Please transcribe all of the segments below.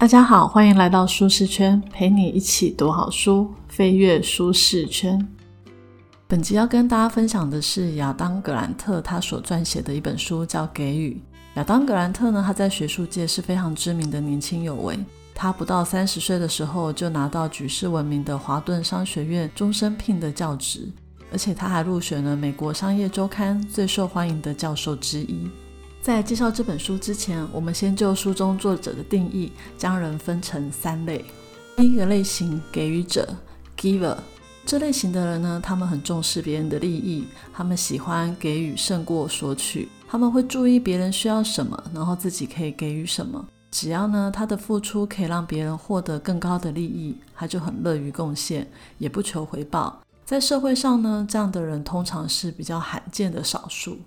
大家好，欢迎来到舒适圈，陪你一起读好书，飞跃舒适圈。本集要跟大家分享的是亚当·格兰特他所撰写的一本书，叫《给予》。亚当·格兰特呢，他在学术界是非常知名的年轻有为。他不到三十岁的时候，就拿到举世闻名的华顿商学院终身聘的教职，而且他还入选了美国商业周刊最受欢迎的教授之一。在介绍这本书之前，我们先就书中作者的定义，将人分成三类。第一个类型，给予者 （giver）。这类型的人呢，他们很重视别人的利益，他们喜欢给予胜过索取，他们会注意别人需要什么，然后自己可以给予什么。只要呢，他的付出可以让别人获得更高的利益，他就很乐于贡献，也不求回报。在社会上呢，这样的人通常是比较罕见的少数。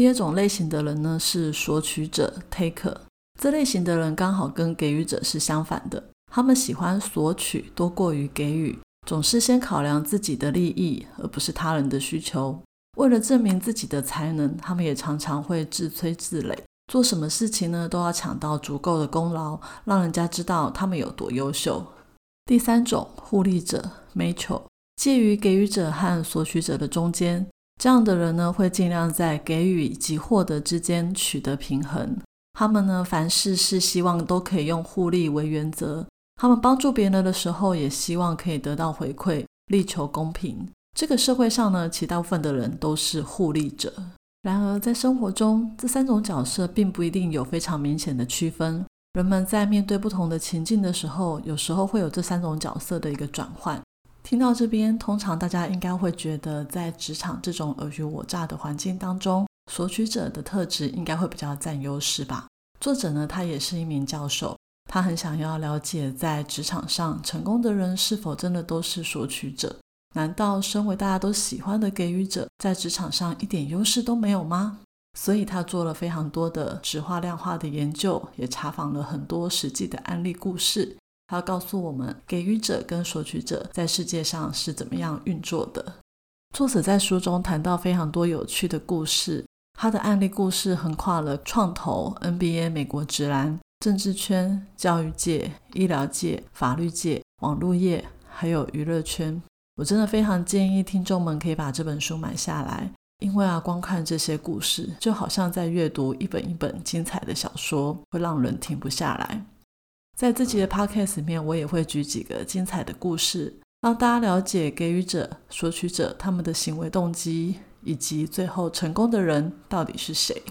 第二种类型的人呢是索取者 （taker），这类型的人刚好跟给予者是相反的，他们喜欢索取多过于给予，总是先考量自己的利益，而不是他人的需求。为了证明自己的才能，他们也常常会自吹自擂，做什么事情呢都要抢到足够的功劳，让人家知道他们有多优秀。第三种互利者 （mutual），介于给予者和索取者的中间。这样的人呢，会尽量在给予以及获得之间取得平衡。他们呢，凡事是希望都可以用互利为原则。他们帮助别人的时候，也希望可以得到回馈，力求公平。这个社会上呢，其大部分的人都是互利者。然而，在生活中，这三种角色并不一定有非常明显的区分。人们在面对不同的情境的时候，有时候会有这三种角色的一个转换。听到这边，通常大家应该会觉得，在职场这种尔虞我诈的环境当中，索取者的特质应该会比较占优势吧？作者呢，他也是一名教授，他很想要了解，在职场上成功的人是否真的都是索取者？难道身为大家都喜欢的给予者，在职场上一点优势都没有吗？所以他做了非常多的质化量化的研究，也查访了很多实际的案例故事。他告诉我们，给予者跟索取者在世界上是怎么样运作的。作者在书中谈到非常多有趣的故事，他的案例故事横跨了创投、NBA、美国职篮、政治圈、教育界、医疗界、法律界、网络业，还有娱乐圈。我真的非常建议听众们可以把这本书买下来，因为啊，光看这些故事，就好像在阅读一本一本精彩的小说，会让人停不下来。在自己的 podcast 里面，我也会举几个精彩的故事，让大家了解给予者、索取者他们的行为动机，以及最后成功的人到底是谁。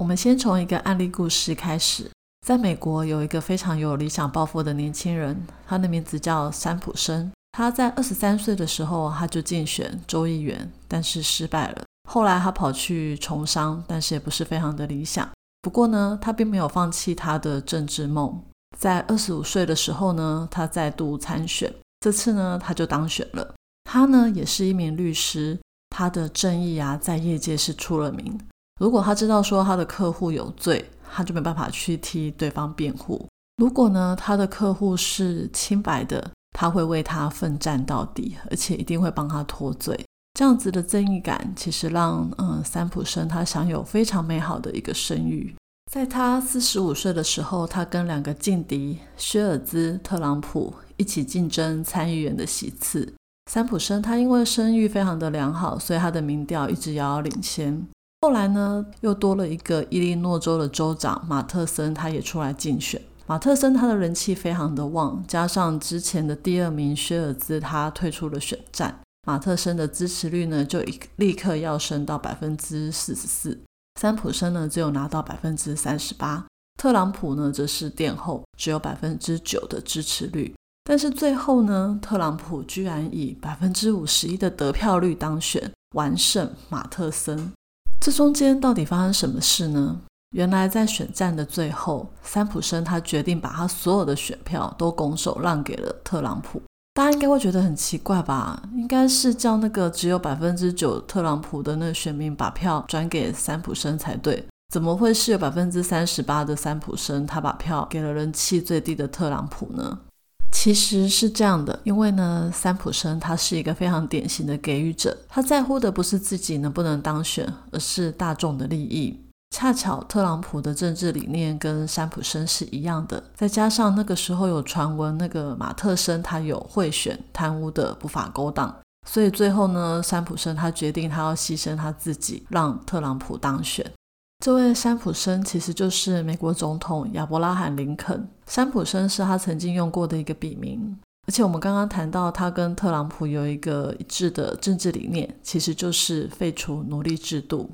我们先从一个案例故事开始。在美国，有一个非常有理想抱负的年轻人，他的名字叫山普生。他在二十三岁的时候，他就竞选州议员，但是失败了。后来他跑去从商，但是也不是非常的理想。不过呢，他并没有放弃他的政治梦。在二十五岁的时候呢，他再度参选，这次呢他就当选了。他呢也是一名律师，他的正义啊在业界是出了名。如果他知道说他的客户有罪，他就没办法去替对方辩护；如果呢他的客户是清白的，他会为他奋战到底，而且一定会帮他脱罪。这样子的正义感，其实让嗯三浦生他享有非常美好的一个声誉。在他四十五岁的时候，他跟两个劲敌薛尔兹、特朗普一起竞争参议员的席次。三浦生他因为声誉非常的良好，所以他的民调一直遥遥领先。后来呢，又多了一个伊利诺州的州长马特森，他也出来竞选。马特森他的人气非常的旺，加上之前的第二名薛尔兹他退出了选战，马特森的支持率呢就立刻要升到百分之四十四。三浦生呢只有拿到百分之三十八，特朗普呢则是殿后，只有百分之九的支持率。但是最后呢，特朗普居然以百分之五十一的得票率当选，完胜马特森。这中间到底发生什么事呢？原来在选战的最后，三浦生他决定把他所有的选票都拱手让给了特朗普。大家应该会觉得很奇怪吧？应该是叫那个只有百分之九特朗普的那个选民把票转给三浦生才对，怎么会是有百分之三十八的三浦生他把票给了人气最低的特朗普呢？其实是这样的，因为呢，三浦生他是一个非常典型的给予者，他在乎的不是自己能不能当选，而是大众的利益。恰巧特朗普的政治理念跟山普森是一样的，再加上那个时候有传闻，那个马特森他有贿选贪污的不法勾当，所以最后呢，山普森他决定他要牺牲他自己，让特朗普当选。这位山普森其实就是美国总统亚伯拉罕林肯，山普森是他曾经用过的一个笔名。而且我们刚刚谈到，他跟特朗普有一个一致的政治理念，其实就是废除奴隶制度。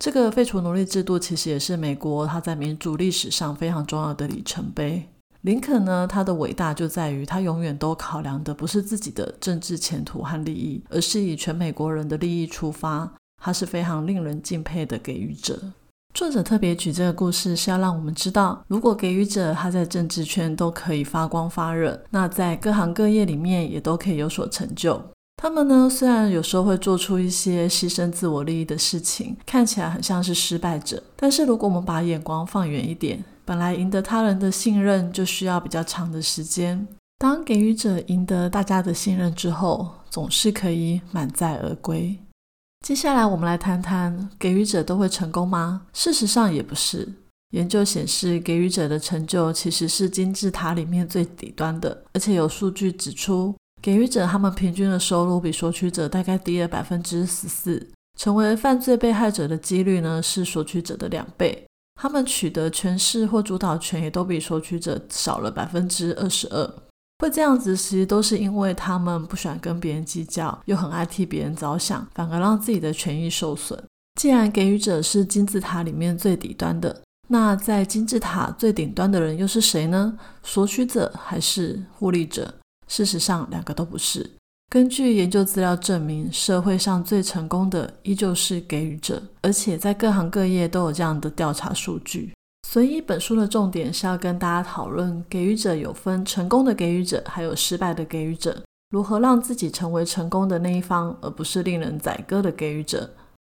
这个废除奴隶制度其实也是美国它在民主历史上非常重要的里程碑。林肯呢，他的伟大就在于他永远都考量的不是自己的政治前途和利益，而是以全美国人的利益出发。他是非常令人敬佩的给予者。作者特别举这个故事，是要让我们知道，如果给予者他在政治圈都可以发光发热，那在各行各业里面也都可以有所成就。他们呢，虽然有时候会做出一些牺牲自我利益的事情，看起来很像是失败者。但是如果我们把眼光放远一点，本来赢得他人的信任就需要比较长的时间。当给予者赢得大家的信任之后，总是可以满载而归。接下来我们来谈谈，给予者都会成功吗？事实上也不是。研究显示，给予者的成就其实是金字塔里面最底端的，而且有数据指出。给予者他们平均的收入比索取者大概低了百分之十四，成为犯罪被害者的几率呢是索取者的两倍，他们取得权势或主导权也都比索取者少了百分之二十二。会这样子，其实都是因为他们不喜欢跟别人计较，又很爱替别人着想，反而让自己的权益受损。既然给予者是金字塔里面最底端的，那在金字塔最顶端的人又是谁呢？索取者还是获利者？事实上，两个都不是。根据研究资料证明，社会上最成功的依旧是给予者，而且在各行各业都有这样的调查数据。所以，本书的重点是要跟大家讨论，给予者有分成功的给予者，还有失败的给予者，如何让自己成为成功的那一方，而不是令人宰割的给予者。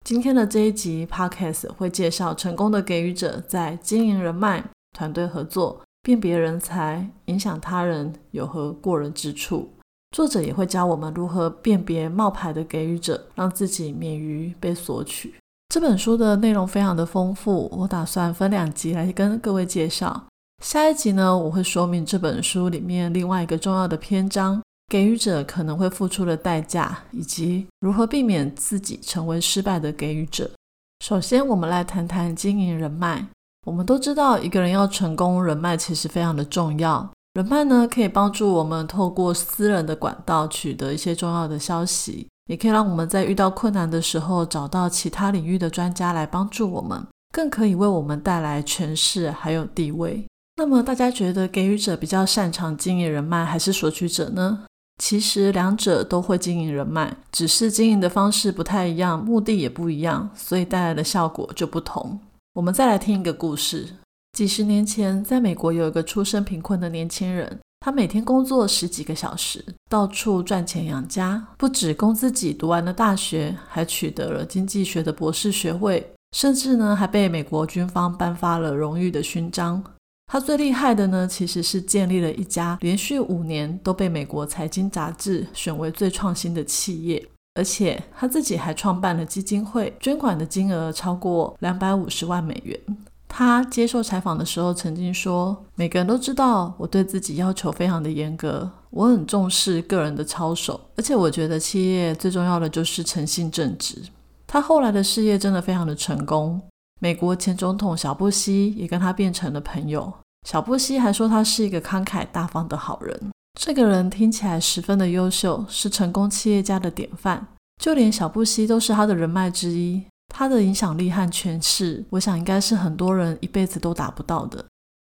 今天的这一集 Podcast 会介绍成功的给予者在经营人脉、团队合作。辨别人才、影响他人有何过人之处？作者也会教我们如何辨别冒牌的给予者，让自己免于被索取。这本书的内容非常的丰富，我打算分两集来跟各位介绍。下一集呢，我会说明这本书里面另外一个重要的篇章——给予者可能会付出的代价，以及如何避免自己成为失败的给予者。首先，我们来谈谈经营人脉。我们都知道，一个人要成功，人脉其实非常的重要。人脉呢，可以帮助我们透过私人的管道取得一些重要的消息，也可以让我们在遇到困难的时候找到其他领域的专家来帮助我们，更可以为我们带来权势还有地位。那么，大家觉得给予者比较擅长经营人脉，还是索取者呢？其实两者都会经营人脉，只是经营的方式不太一样，目的也不一样，所以带来的效果就不同。我们再来听一个故事。几十年前，在美国有一个出身贫困的年轻人，他每天工作十几个小时，到处赚钱养家。不止供自己读完了大学，还取得了经济学的博士学位，甚至呢还被美国军方颁发了荣誉的勋章。他最厉害的呢，其实是建立了一家连续五年都被美国财经杂志选为最创新的企业。而且他自己还创办了基金会，捐款的金额超过两百五十万美元。他接受采访的时候曾经说：“每个人都知道我对自己要求非常的严格，我很重视个人的操守，而且我觉得企业最重要的就是诚信正直。”他后来的事业真的非常的成功。美国前总统小布希也跟他变成了朋友。小布希还说他是一个慷慨大方的好人。这个人听起来十分的优秀，是成功企业家的典范。就连小布希都是他的人脉之一，他的影响力和权势，我想应该是很多人一辈子都达不到的。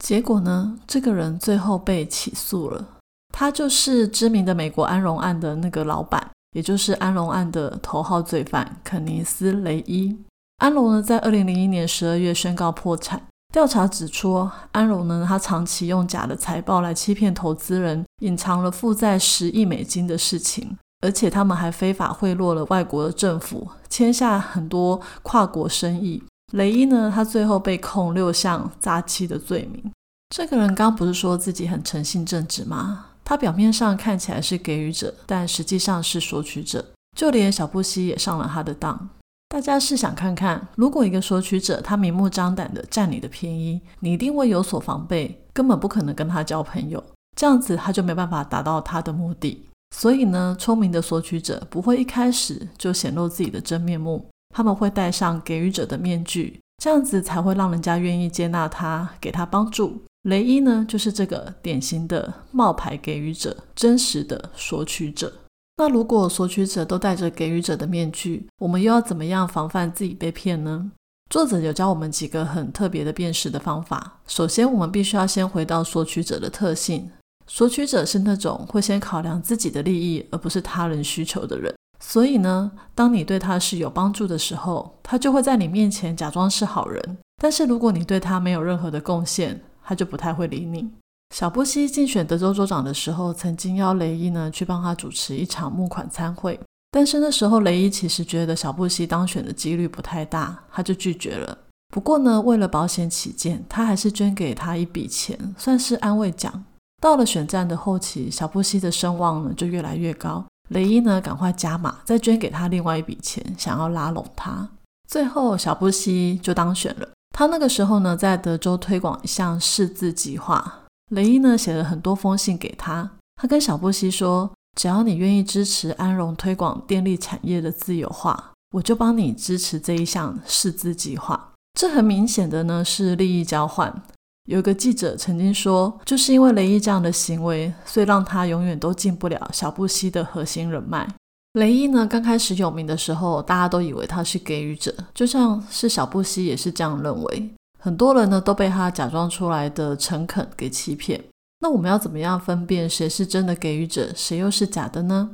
结果呢，这个人最后被起诉了。他就是知名的美国安荣案的那个老板，也就是安荣案的头号罪犯肯尼斯·雷伊。安荣呢，在二零零一年十二月宣告破产。调查指出，安荣呢，他长期用假的财报来欺骗投资人，隐藏了负债十亿美金的事情，而且他们还非法贿赂了外国的政府，签下很多跨国生意。雷伊呢，他最后被控六项诈欺的罪名。这个人刚不是说自己很诚信正直吗？他表面上看起来是给予者，但实际上是索取者。就连小布希也上了他的当。大家试想看看，如果一个索取者他明目张胆的占你的便宜，你一定会有所防备，根本不可能跟他交朋友。这样子他就没办法达到他的目的。所以呢，聪明的索取者不会一开始就显露自己的真面目，他们会戴上给予者的面具，这样子才会让人家愿意接纳他，给他帮助。雷伊呢，就是这个典型的冒牌给予者，真实的索取者。那如果索取者都戴着给予者的面具，我们又要怎么样防范自己被骗呢？作者有教我们几个很特别的辨识的方法。首先，我们必须要先回到索取者的特性。索取者是那种会先考量自己的利益，而不是他人需求的人。所以呢，当你对他是有帮助的时候，他就会在你面前假装是好人。但是如果你对他没有任何的贡献，他就不太会理你。小布希竞选德州州长的时候，曾经邀雷伊呢去帮他主持一场募款参会，但是那时候雷伊其实觉得小布希当选的几率不太大，他就拒绝了。不过呢，为了保险起见，他还是捐给他一笔钱，算是安慰奖。到了选战的后期，小布希的声望呢就越来越高，雷伊呢赶快加码，再捐给他另外一笔钱，想要拉拢他。最后，小布希就当选了。他那个时候呢，在德州推广一项识字计划。雷伊呢写了很多封信给他，他跟小布希说：“只要你愿意支持安荣推广电力产业的自由化，我就帮你支持这一项试资计划。”这很明显的呢是利益交换。有一个记者曾经说，就是因为雷伊这样的行为，所以让他永远都进不了小布希的核心人脉。雷伊呢刚开始有名的时候，大家都以为他是给予者，就像是小布希也是这样认为。很多人呢都被他假装出来的诚恳给欺骗。那我们要怎么样分辨谁是真的给予者，谁又是假的呢？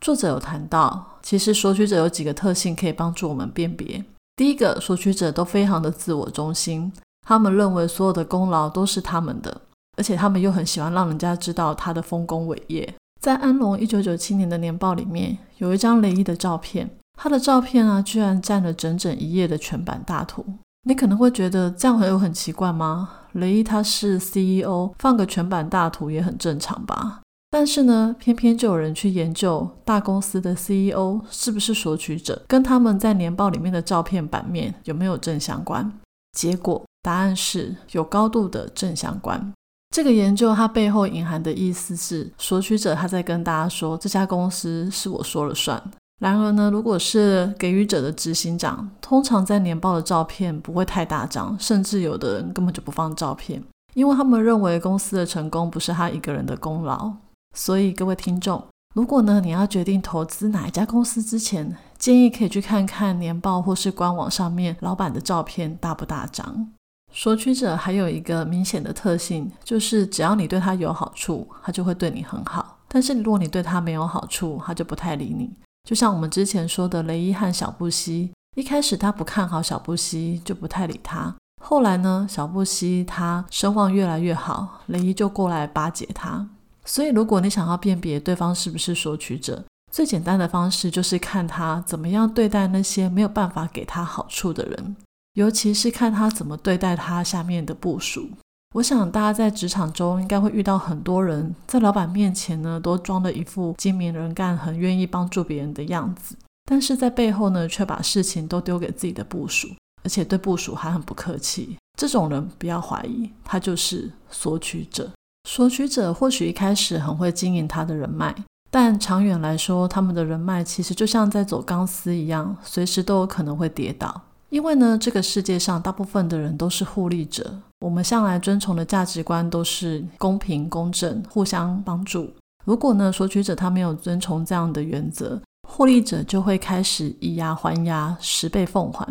作者有谈到，其实索取者有几个特性可以帮助我们辨别。第一个，索取者都非常的自我中心，他们认为所有的功劳都是他们的，而且他们又很喜欢让人家知道他的丰功伟业。在安龙一九九七年的年报里面，有一张雷伊的照片，他的照片啊，居然占了整整一页的全版大图。你可能会觉得这样很有很奇怪吗？雷伊他是 CEO，放个全版大图也很正常吧？但是呢，偏偏就有人去研究大公司的 CEO 是不是索取者，跟他们在年报里面的照片版面有没有正相关？结果答案是有高度的正相关。这个研究它背后隐含的意思是，索取者他在跟大家说，这家公司是我说了算。然而呢，如果是给予者的执行长，通常在年报的照片不会太大张，甚至有的人根本就不放照片，因为他们认为公司的成功不是他一个人的功劳。所以各位听众，如果呢你要决定投资哪一家公司之前，建议可以去看看年报或是官网上面老板的照片大不大张。索取者还有一个明显的特性，就是只要你对他有好处，他就会对你很好；但是如果你对他没有好处，他就不太理你。就像我们之前说的，雷伊和小布希，一开始他不看好小布希，就不太理他。后来呢，小布希他声望越来越好，雷伊就过来巴结他。所以，如果你想要辨别对方是不是索取者，最简单的方式就是看他怎么样对待那些没有办法给他好处的人，尤其是看他怎么对待他下面的部署。我想大家在职场中应该会遇到很多人，在老板面前呢，都装的一副精明能干、很愿意帮助别人的样子，但是在背后呢，却把事情都丢给自己的部属，而且对部属还很不客气。这种人不要怀疑，他就是索取者。索取者或许一开始很会经营他的人脉，但长远来说，他们的人脉其实就像在走钢丝一样，随时都有可能会跌倒。因为呢，这个世界上大部分的人都是互利者，我们向来遵从的价值观都是公平、公正、互相帮助。如果呢，索取者他没有遵从这样的原则，互利者就会开始以牙还牙、十倍奉还。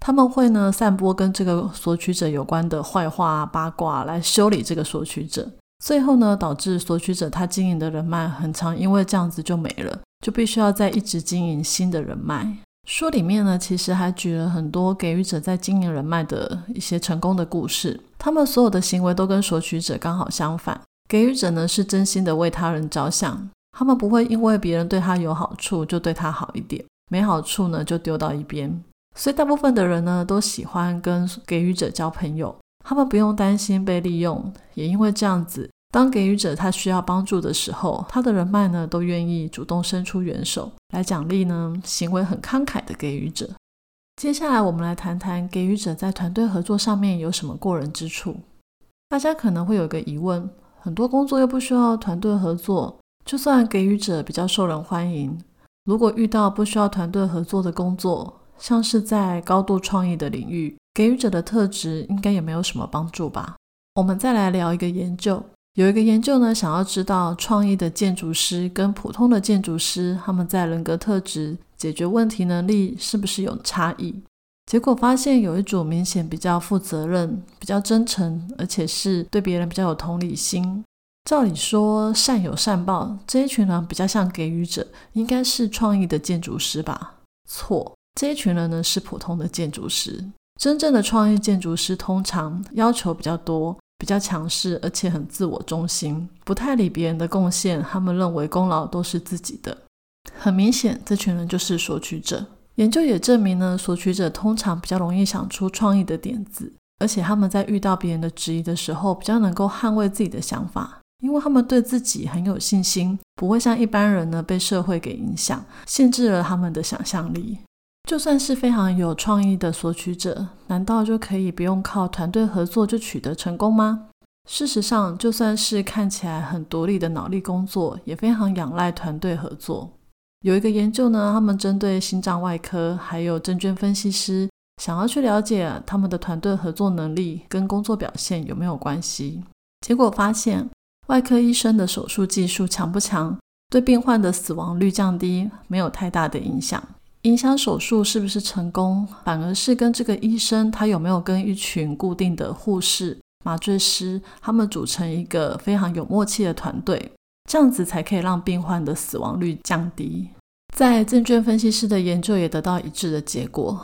他们会呢，散播跟这个索取者有关的坏话、八卦来修理这个索取者，最后呢，导致索取者他经营的人脉很长，因为这样子就没了，就必须要再一直经营新的人脉。书里面呢，其实还举了很多给予者在经营人脉的一些成功的故事。他们所有的行为都跟索取者刚好相反。给予者呢是真心的为他人着想，他们不会因为别人对他有好处就对他好一点，没好处呢就丢到一边。所以大部分的人呢都喜欢跟给予者交朋友，他们不用担心被利用，也因为这样子。当给予者他需要帮助的时候，他的人脉呢都愿意主动伸出援手来奖励呢行为很慷慨的给予者。接下来我们来谈谈给予者在团队合作上面有什么过人之处。大家可能会有个疑问：很多工作又不需要团队合作，就算给予者比较受人欢迎，如果遇到不需要团队合作的工作，像是在高度创意的领域，给予者的特质应该也没有什么帮助吧？我们再来聊一个研究，有一个研究呢，想要知道创意的建筑师跟普通的建筑师，他们在人格特质、解决问题能力是不是有差异？结果发现有一组明显比较负责任、比较真诚，而且是对别人比较有同理心。照理说善有善报，这一群人比较像给予者，应该是创意的建筑师吧？错。这一群人呢是普通的建筑师，真正的创意建筑师通常要求比较多，比较强势，而且很自我中心，不太理别人的贡献。他们认为功劳都是自己的。很明显，这群人就是索取者。研究也证明呢，索取者通常比较容易想出创意的点子，而且他们在遇到别人的质疑的时候，比较能够捍卫自己的想法，因为他们对自己很有信心，不会像一般人呢被社会给影响，限制了他们的想象力。就算是非常有创意的索取者，难道就可以不用靠团队合作就取得成功吗？事实上，就算是看起来很独立的脑力工作，也非常仰赖团队合作。有一个研究呢，他们针对心脏外科还有证券分析师，想要去了解他们的团队合作能力跟工作表现有没有关系。结果发现，外科医生的手术技术强不强，对病患的死亡率降低没有太大的影响。影响手术是不是成功，反而是跟这个医生他有没有跟一群固定的护士、麻醉师，他们组成一个非常有默契的团队，这样子才可以让病患的死亡率降低。在证券分析师的研究也得到一致的结果。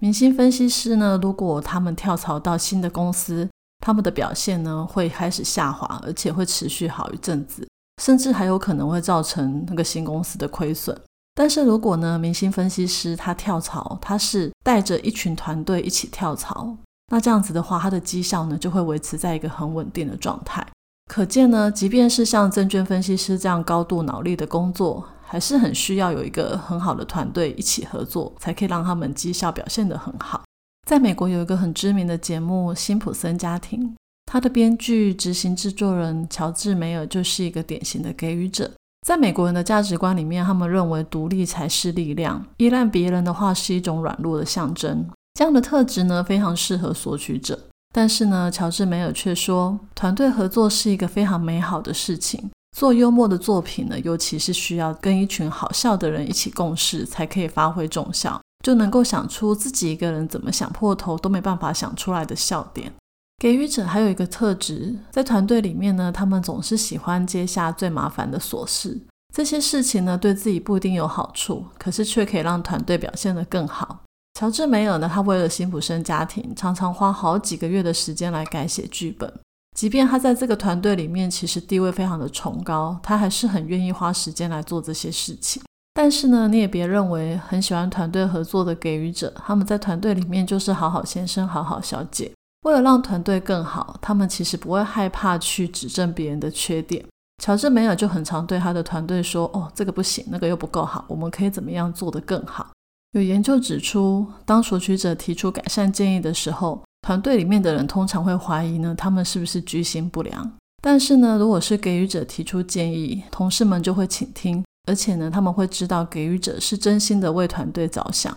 明星分析师呢，如果他们跳槽到新的公司，他们的表现呢会开始下滑，而且会持续好一阵子，甚至还有可能会造成那个新公司的亏损。但是如果呢，明星分析师他跳槽，他是带着一群团队一起跳槽，那这样子的话，他的绩效呢就会维持在一个很稳定的状态。可见呢，即便是像证券分析师这样高度脑力的工作，还是很需要有一个很好的团队一起合作，才可以让他们绩效表现得很好。在美国有一个很知名的节目《辛普森家庭》，他的编剧、执行制作人乔治梅尔就是一个典型的给予者。在美国人的价值观里面，他们认为独立才是力量，依赖别人的话是一种软弱的象征。这样的特质呢，非常适合索取者。但是呢，乔治梅尔却说，团队合作是一个非常美好的事情。做幽默的作品呢，尤其是需要跟一群好笑的人一起共事，才可以发挥重效，就能够想出自己一个人怎么想破头都没办法想出来的笑点。给予者还有一个特质，在团队里面呢，他们总是喜欢接下最麻烦的琐事。这些事情呢，对自己不一定有好处，可是却可以让团队表现得更好。乔治梅尔呢，他为了辛普森家庭，常常花好几个月的时间来改写剧本。即便他在这个团队里面其实地位非常的崇高，他还是很愿意花时间来做这些事情。但是呢，你也别认为很喜欢团队合作的给予者，他们在团队里面就是好好先生、好好小姐。为了让团队更好，他们其实不会害怕去指正别人的缺点。乔治梅尔就很常对他的团队说：“哦，这个不行，那个又不够好，我们可以怎么样做得更好？”有研究指出，当索取者提出改善建议的时候，团队里面的人通常会怀疑呢，他们是不是居心不良。但是呢，如果是给予者提出建议，同事们就会倾听，而且呢，他们会知道给予者是真心的为团队着想。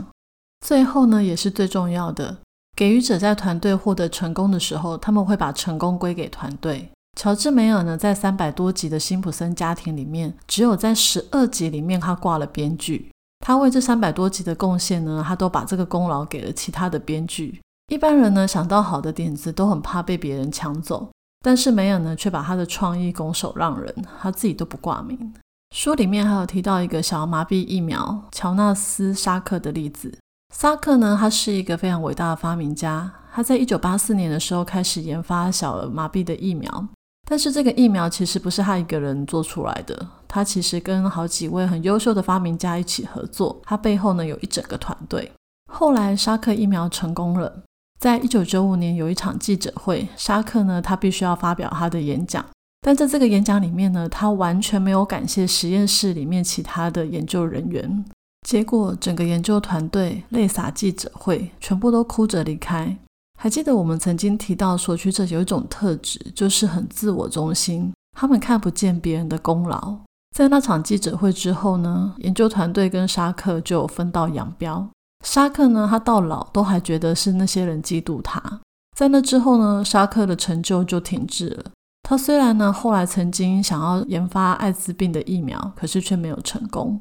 最后呢，也是最重要的。给予者在团队获得成功的时候，他们会把成功归给团队。乔治梅尔呢，在三百多集的辛普森家庭里面，只有在十二集里面他挂了编剧。他为这三百多集的贡献呢，他都把这个功劳给了其他的编剧。一般人呢，想到好的点子都很怕被别人抢走，但是梅尔呢，却把他的创意拱手让人，他自己都不挂名。书里面还有提到一个小儿麻痹疫苗乔纳斯沙克的例子。萨克呢，他是一个非常伟大的发明家。他在一九八四年的时候开始研发小儿麻痹的疫苗，但是这个疫苗其实不是他一个人做出来的，他其实跟好几位很优秀的发明家一起合作。他背后呢有一整个团队。后来沙克疫苗成功了，在一九九五年有一场记者会，沙克呢他必须要发表他的演讲，但在这个演讲里面呢，他完全没有感谢实验室里面其他的研究人员。结果整个研究团队泪洒记者会，全部都哭着离开。还记得我们曾经提到，索取者有一种特质，就是很自我中心，他们看不见别人的功劳。在那场记者会之后呢，研究团队跟沙克就分道扬镳。沙克呢，他到老都还觉得是那些人嫉妒他。在那之后呢，沙克的成就就停滞了。他虽然呢，后来曾经想要研发艾滋病的疫苗，可是却没有成功。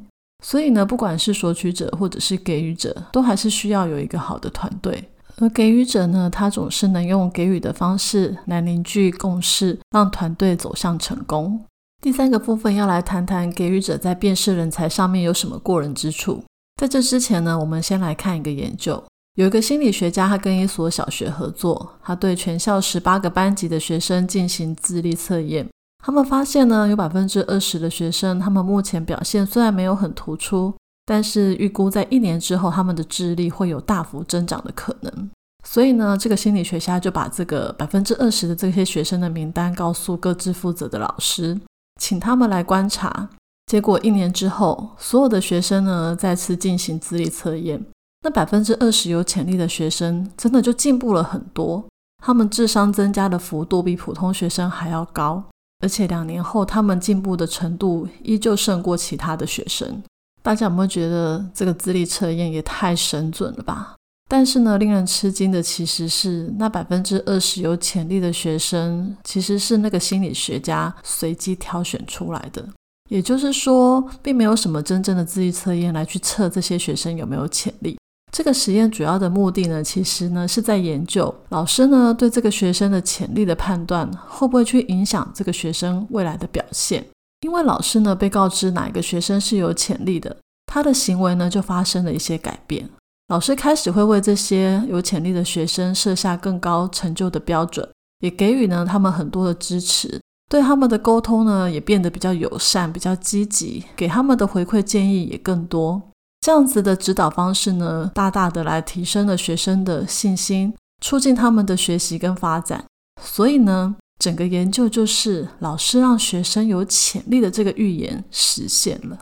所以呢，不管是索取者或者是给予者，都还是需要有一个好的团队。而给予者呢，他总是能用给予的方式来凝聚共识，让团队走向成功。第三个部分要来谈谈给予者在辨识人才上面有什么过人之处。在这之前呢，我们先来看一个研究。有一个心理学家，他跟一所小学合作，他对全校十八个班级的学生进行智力测验。他们发现呢，有百分之二十的学生，他们目前表现虽然没有很突出。但是预估在一年之后，他们的智力会有大幅增长的可能。所以呢，这个心理学家就把这个百分之二十的这些学生的名单告诉各自负责的老师，请他们来观察。结果一年之后，所有的学生呢再次进行智力测验，那百分之二十有潜力的学生真的就进步了很多，他们智商增加的幅度比普通学生还要高，而且两年后他们进步的程度依旧胜过其他的学生。大家有没有觉得这个智力测验也太神准了吧？但是呢，令人吃惊的其实是那百分之二十有潜力的学生，其实是那个心理学家随机挑选出来的。也就是说，并没有什么真正的智力测验来去测这些学生有没有潜力。这个实验主要的目的呢，其实呢是在研究老师呢对这个学生的潜力的判断，会不会去影响这个学生未来的表现。因为老师呢被告知哪一个学生是有潜力的，他的行为呢就发生了一些改变。老师开始会为这些有潜力的学生设下更高成就的标准，也给予呢他们很多的支持，对他们的沟通呢也变得比较友善、比较积极，给他们的回馈建议也更多。这样子的指导方式呢，大大的来提升了学生的信心，促进他们的学习跟发展。所以呢。整个研究就是老师让学生有潜力的这个预言实现了。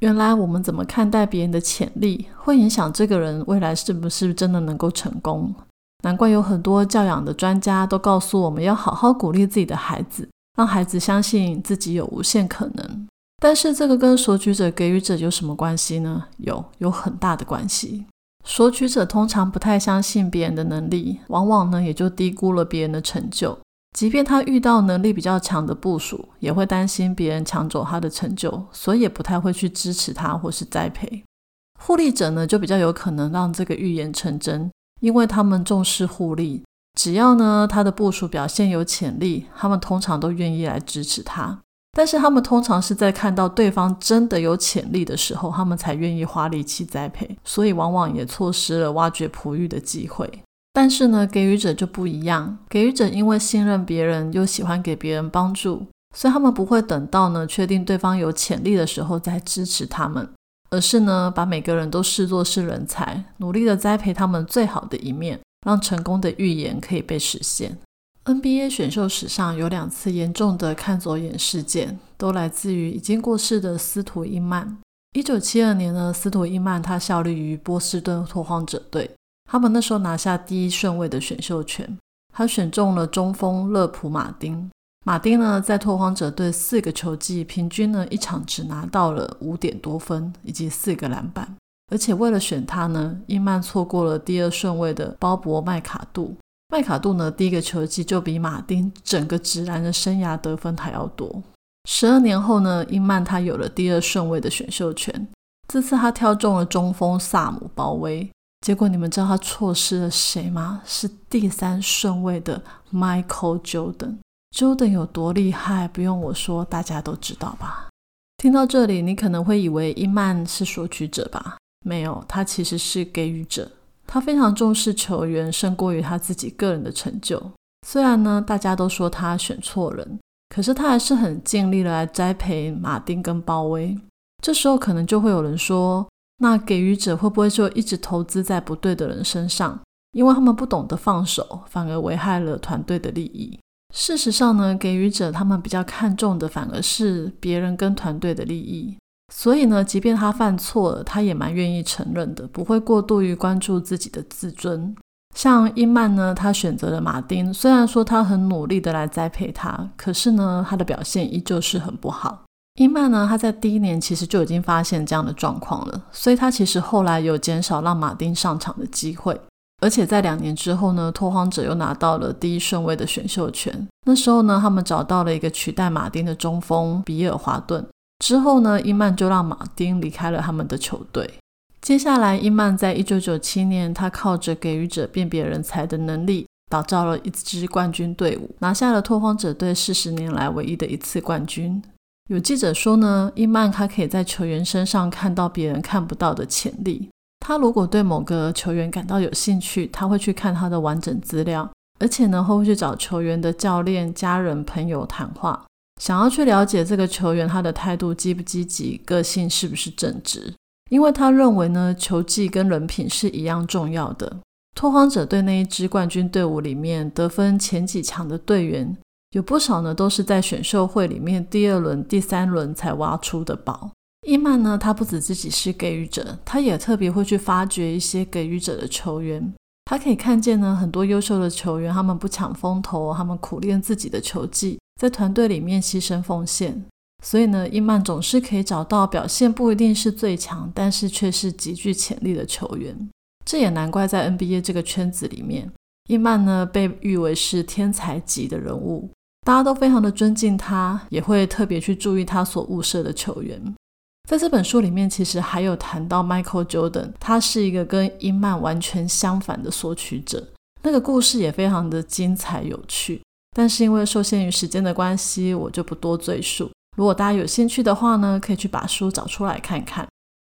原来我们怎么看待别人的潜力，会影响这个人未来是不是真的能够成功。难怪有很多教养的专家都告诉我们要好好鼓励自己的孩子，让孩子相信自己有无限可能。但是这个跟索取者、给予者有什么关系呢？有，有很大的关系。索取者通常不太相信别人的能力，往往呢也就低估了别人的成就。即便他遇到能力比较强的部署，也会担心别人抢走他的成就，所以也不太会去支持他或是栽培。互利者呢，就比较有可能让这个预言成真，因为他们重视互利。只要呢他的部署表现有潜力，他们通常都愿意来支持他。但是他们通常是在看到对方真的有潜力的时候，他们才愿意花力气栽培，所以往往也错失了挖掘璞玉的机会。但是呢，给予者就不一样。给予者因为信任别人，又喜欢给别人帮助，所以他们不会等到呢确定对方有潜力的时候再支持他们，而是呢把每个人都视作是人才，努力的栽培他们最好的一面，让成功的预言可以被实现。NBA 选秀史上有两次严重的看走眼事件，都来自于已经过世的斯图伊曼。一九七二年呢，斯图伊曼他效力于波士顿拓荒者队。他们那时候拿下第一顺位的选秀权，他选中了中锋勒普马丁。马丁呢，在拓荒者队四个球季，平均呢一场只拿到了五点多分以及四个篮板。而且为了选他呢，伊曼错过了第二顺位的鲍勃麦卡杜。麦卡杜呢，第一个球季就比马丁整个直男的生涯得分还要多。十二年后呢，伊曼他有了第二顺位的选秀权，这次他挑中了中锋萨姆鲍威。结果你们知道他错失了谁吗？是第三顺位的 Michael Jordan。Jordan 有多厉害，不用我说，大家都知道吧？听到这里，你可能会以为伊曼是索取者吧？没有，他其实是给予者。他非常重视球员，胜过于他自己个人的成就。虽然呢，大家都说他选错人，可是他还是很尽力的来栽培马丁跟鲍威。这时候可能就会有人说。那给予者会不会就一直投资在不对的人身上？因为他们不懂得放手，反而危害了团队的利益。事实上呢，给予者他们比较看重的反而是别人跟团队的利益。所以呢，即便他犯错了，他也蛮愿意承认的，不会过度于关注自己的自尊。像伊曼呢，他选择了马丁，虽然说他很努力的来栽培他，可是呢，他的表现依旧是很不好。伊曼呢，他在第一年其实就已经发现这样的状况了，所以他其实后来有减少让马丁上场的机会，而且在两年之后呢，拓荒者又拿到了第一顺位的选秀权。那时候呢，他们找到了一个取代马丁的中锋比尔华顿，之后呢，伊曼就让马丁离开了他们的球队。接下来，伊曼在一九九七年，他靠着给予者辨别人才的能力，打造了一支冠军队伍，拿下了拓荒者队四十年来唯一的一次冠军。有记者说呢，伊曼他可以在球员身上看到别人看不到的潜力。他如果对某个球员感到有兴趣，他会去看他的完整资料，而且呢，会去找球员的教练、家人、朋友谈话，想要去了解这个球员他的态度积不积极，个性是不是正直。因为他认为呢，球技跟人品是一样重要的。拓荒者队那一支冠军队伍里面，得分前几强的队员有不少呢，都是在选秀会里面第二轮、第三轮才挖出的宝。伊曼呢，他不止自己是给予者，他也特别会去发掘一些给予者的球员。他可以看见呢，很多优秀的球员，他们不抢风头，他们苦练自己的球技，在团队里面牺牲奉献。所以呢，伊曼总是可以找到表现不一定是最强，但是却是极具潜力的球员。这也难怪在 NBA 这个圈子里面，伊曼呢被誉为是天才级的人物，大家都非常的尊敬他，也会特别去注意他所物色的球员。在这本书里面，其实还有谈到 Michael Jordan，他是一个跟伊曼完全相反的索取者，那个故事也非常的精彩有趣。但是因为受限于时间的关系，我就不多赘述。如果大家有兴趣的话呢，可以去把书找出来看看。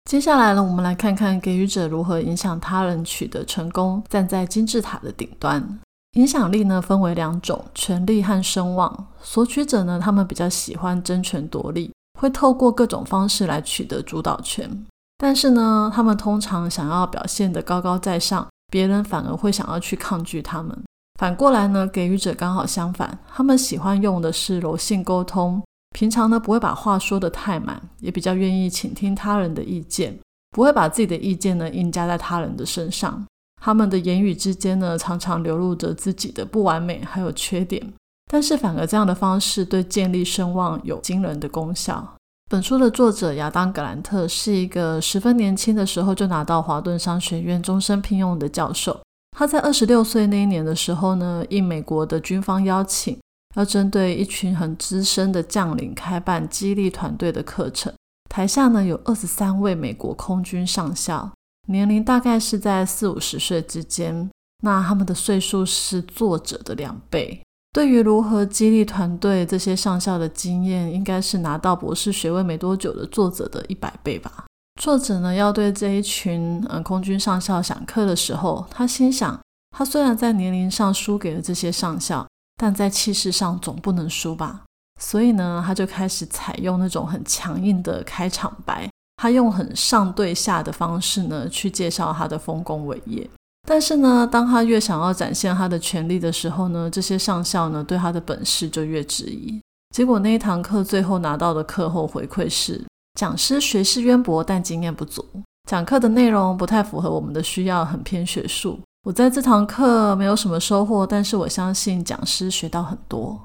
接下来呢，我们来看看给予者如何影响他人取得成功，站在金字塔的顶端。影响力呢分为两种：权力和声望。索取者呢，他们比较喜欢争权夺利，会透过各种方式来取得主导权。但是呢，他们通常想要表现得高高在上，别人反而会想要去抗拒他们。反过来呢，给予者刚好相反，他们喜欢用的是柔性沟通。平常呢，不会把话说得太满，也比较愿意倾听他人的意见，不会把自己的意见呢硬加在他人的身上。他们的言语之间呢，常常流露着自己的不完美还有缺点，但是反而这样的方式对建立声望有惊人的功效。本书的作者亚当·格兰特是一个十分年轻的时候就拿到华顿商学院终身聘用的教授。他在二十六岁那一年的时候呢，应美国的军方邀请。要针对一群很资深的将领开办激励团队的课程，台下呢有二十三位美国空军上校，年龄大概是在四五十岁之间，那他们的岁数是作者的两倍。对于如何激励团队，这些上校的经验应该是拿到博士学位没多久的作者的一百倍吧。作者呢要对这一群嗯空军上校讲课的时候，他心想，他虽然在年龄上输给了这些上校。但在气势上总不能输吧，所以呢，他就开始采用那种很强硬的开场白，他用很上对下的方式呢去介绍他的丰功伟业。但是呢，当他越想要展现他的权力的时候呢，这些上校呢对他的本事就越质疑。结果那一堂课最后拿到的课后回馈是：讲师学识渊博，但经验不足，讲课的内容不太符合我们的需要，很偏学术。我在这堂课没有什么收获，但是我相信讲师学到很多。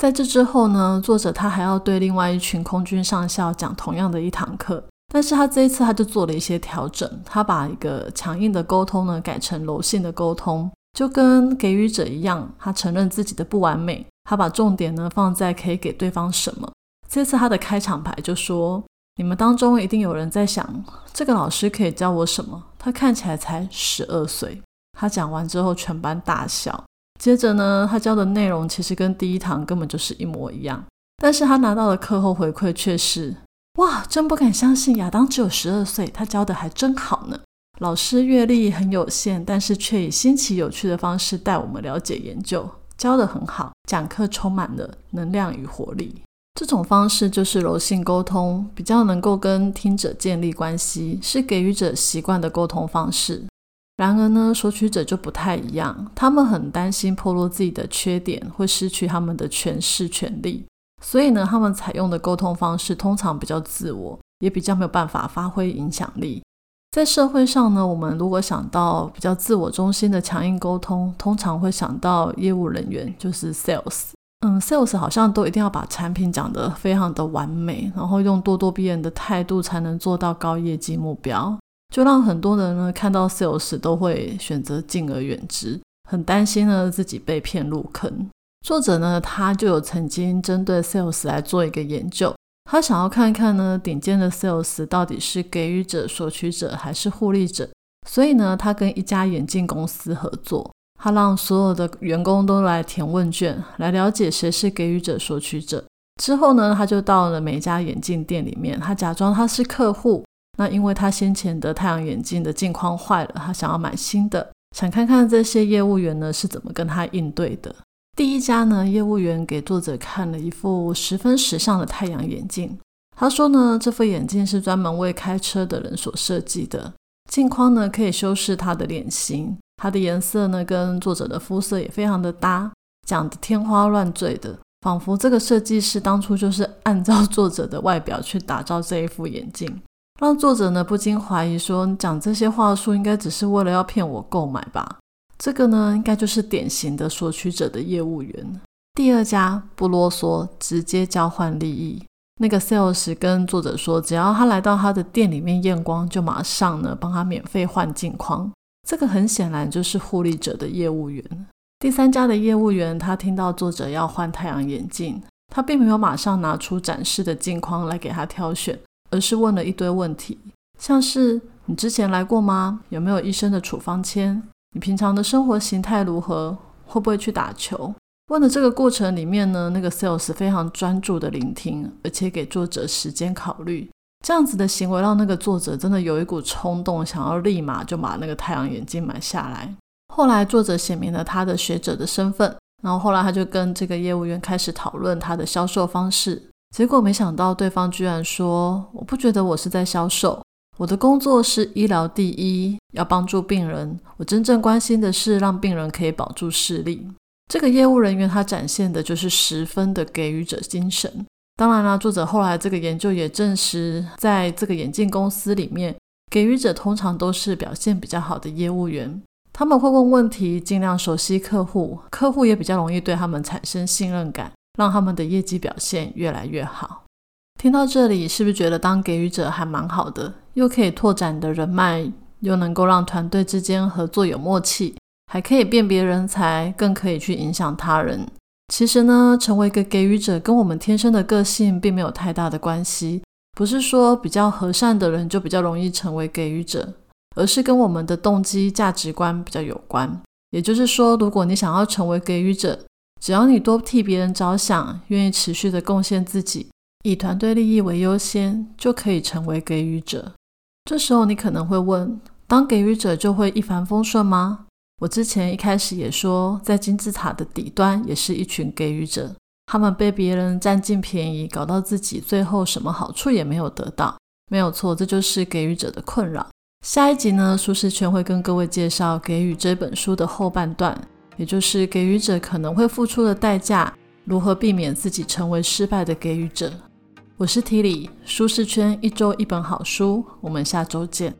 在这之后呢，作者他还要对另外一群空军上校讲同样的一堂课，但是他这一次他就做了一些调整，他把一个强硬的沟通呢改成柔性的沟通，就跟给予者一样，他承认自己的不完美，他把重点呢放在可以给对方什么。这次他的开场白就说：“你们当中一定有人在想，这个老师可以教我什么？他看起来才十二岁。”他讲完之后，全班大笑。接着呢，他教的内容其实跟第一堂根本就是一模一样，但是他拿到的课后回馈却是：哇，真不敢相信，亚当只有十二岁，他教的还真好呢。老师阅历很有限，但是却以新奇有趣的方式带我们了解研究，教的很好，讲课充满了能量与活力。这种方式就是柔性沟通，比较能够跟听者建立关系，是给予者习惯的沟通方式。然而呢，索取者就不太一样，他们很担心暴露自己的缺点会失去他们的权势权利，所以呢，他们采用的沟通方式通常比较自我，也比较没有办法发挥影响力。在社会上呢，我们如果想到比较自我中心的强硬沟通，通常会想到业务人员，就是 sales。嗯，sales 好像都一定要把产品讲得非常的完美，然后用咄咄逼人的态度才能做到高业绩目标，就让很多人呢看到 sales 都会选择敬而远之，很担心呢自己被骗入坑。作者呢，他就有曾经针对 sales 来做一个研究。他想要看看呢，顶尖的 sales 到底是给予者、索取者还是互利者。所以呢，他跟一家眼镜公司合作，他让所有的员工都来填问卷，来了解谁是给予者、索取者。之后呢，他就到了每家眼镜店里面，他假装他是客户。那因为他先前的太阳眼镜的镜框坏了，他想要买新的，想看看这些业务员呢是怎么跟他应对的。第一家呢，业务员给作者看了一副十分时尚的太阳眼镜。他说呢，这副眼镜是专门为开车的人所设计的，镜框呢可以修饰他的脸型，它的颜色呢跟作者的肤色也非常的搭，讲的天花乱坠的，仿佛这个设计师当初就是按照作者的外表去打造这一副眼镜，让作者呢不禁怀疑说，讲这些话术应该只是为了要骗我购买吧。这个呢，应该就是典型的索取者的业务员。第二家不啰嗦，直接交换利益。那个 sales 跟作者说，只要他来到他的店里面验光，就马上呢帮他免费换镜框。这个很显然就是护理者的业务员。第三家的业务员，他听到作者要换太阳眼镜，他并没有马上拿出展示的镜框来给他挑选，而是问了一堆问题，像是你之前来过吗？有没有医生的处方签？你平常的生活形态如何？会不会去打球？问的这个过程里面呢，那个 sales 非常专注的聆听，而且给作者时间考虑。这样子的行为让那个作者真的有一股冲动，想要立马就把那个太阳眼镜买下来。后来作者写明了他的学者的身份，然后后来他就跟这个业务员开始讨论他的销售方式。结果没想到对方居然说：“我不觉得我是在销售。”我的工作是医疗第一，要帮助病人。我真正关心的是让病人可以保住视力。这个业务人员他展现的就是十分的给予者精神。当然啦，作者后来这个研究也证实，在这个眼镜公司里面，给予者通常都是表现比较好的业务员。他们会问问题，尽量熟悉客户，客户也比较容易对他们产生信任感，让他们的业绩表现越来越好。听到这里，是不是觉得当给予者还蛮好的？又可以拓展的人脉，又能够让团队之间合作有默契，还可以辨别人才，更可以去影响他人。其实呢，成为一个给予者，跟我们天生的个性并没有太大的关系。不是说比较和善的人就比较容易成为给予者，而是跟我们的动机、价值观比较有关。也就是说，如果你想要成为给予者，只要你多替别人着想，愿意持续的贡献自己。以团队利益为优先，就可以成为给予者。这时候你可能会问：当给予者就会一帆风顺吗？我之前一开始也说，在金字塔的底端也是一群给予者，他们被别人占尽便宜，搞到自己最后什么好处也没有得到。没有错，这就是给予者的困扰。下一集呢，舒适圈会跟各位介绍《给予》这本书的后半段，也就是给予者可能会付出的代价，如何避免自己成为失败的给予者。我是提里舒适圈一周一本好书，我们下周见。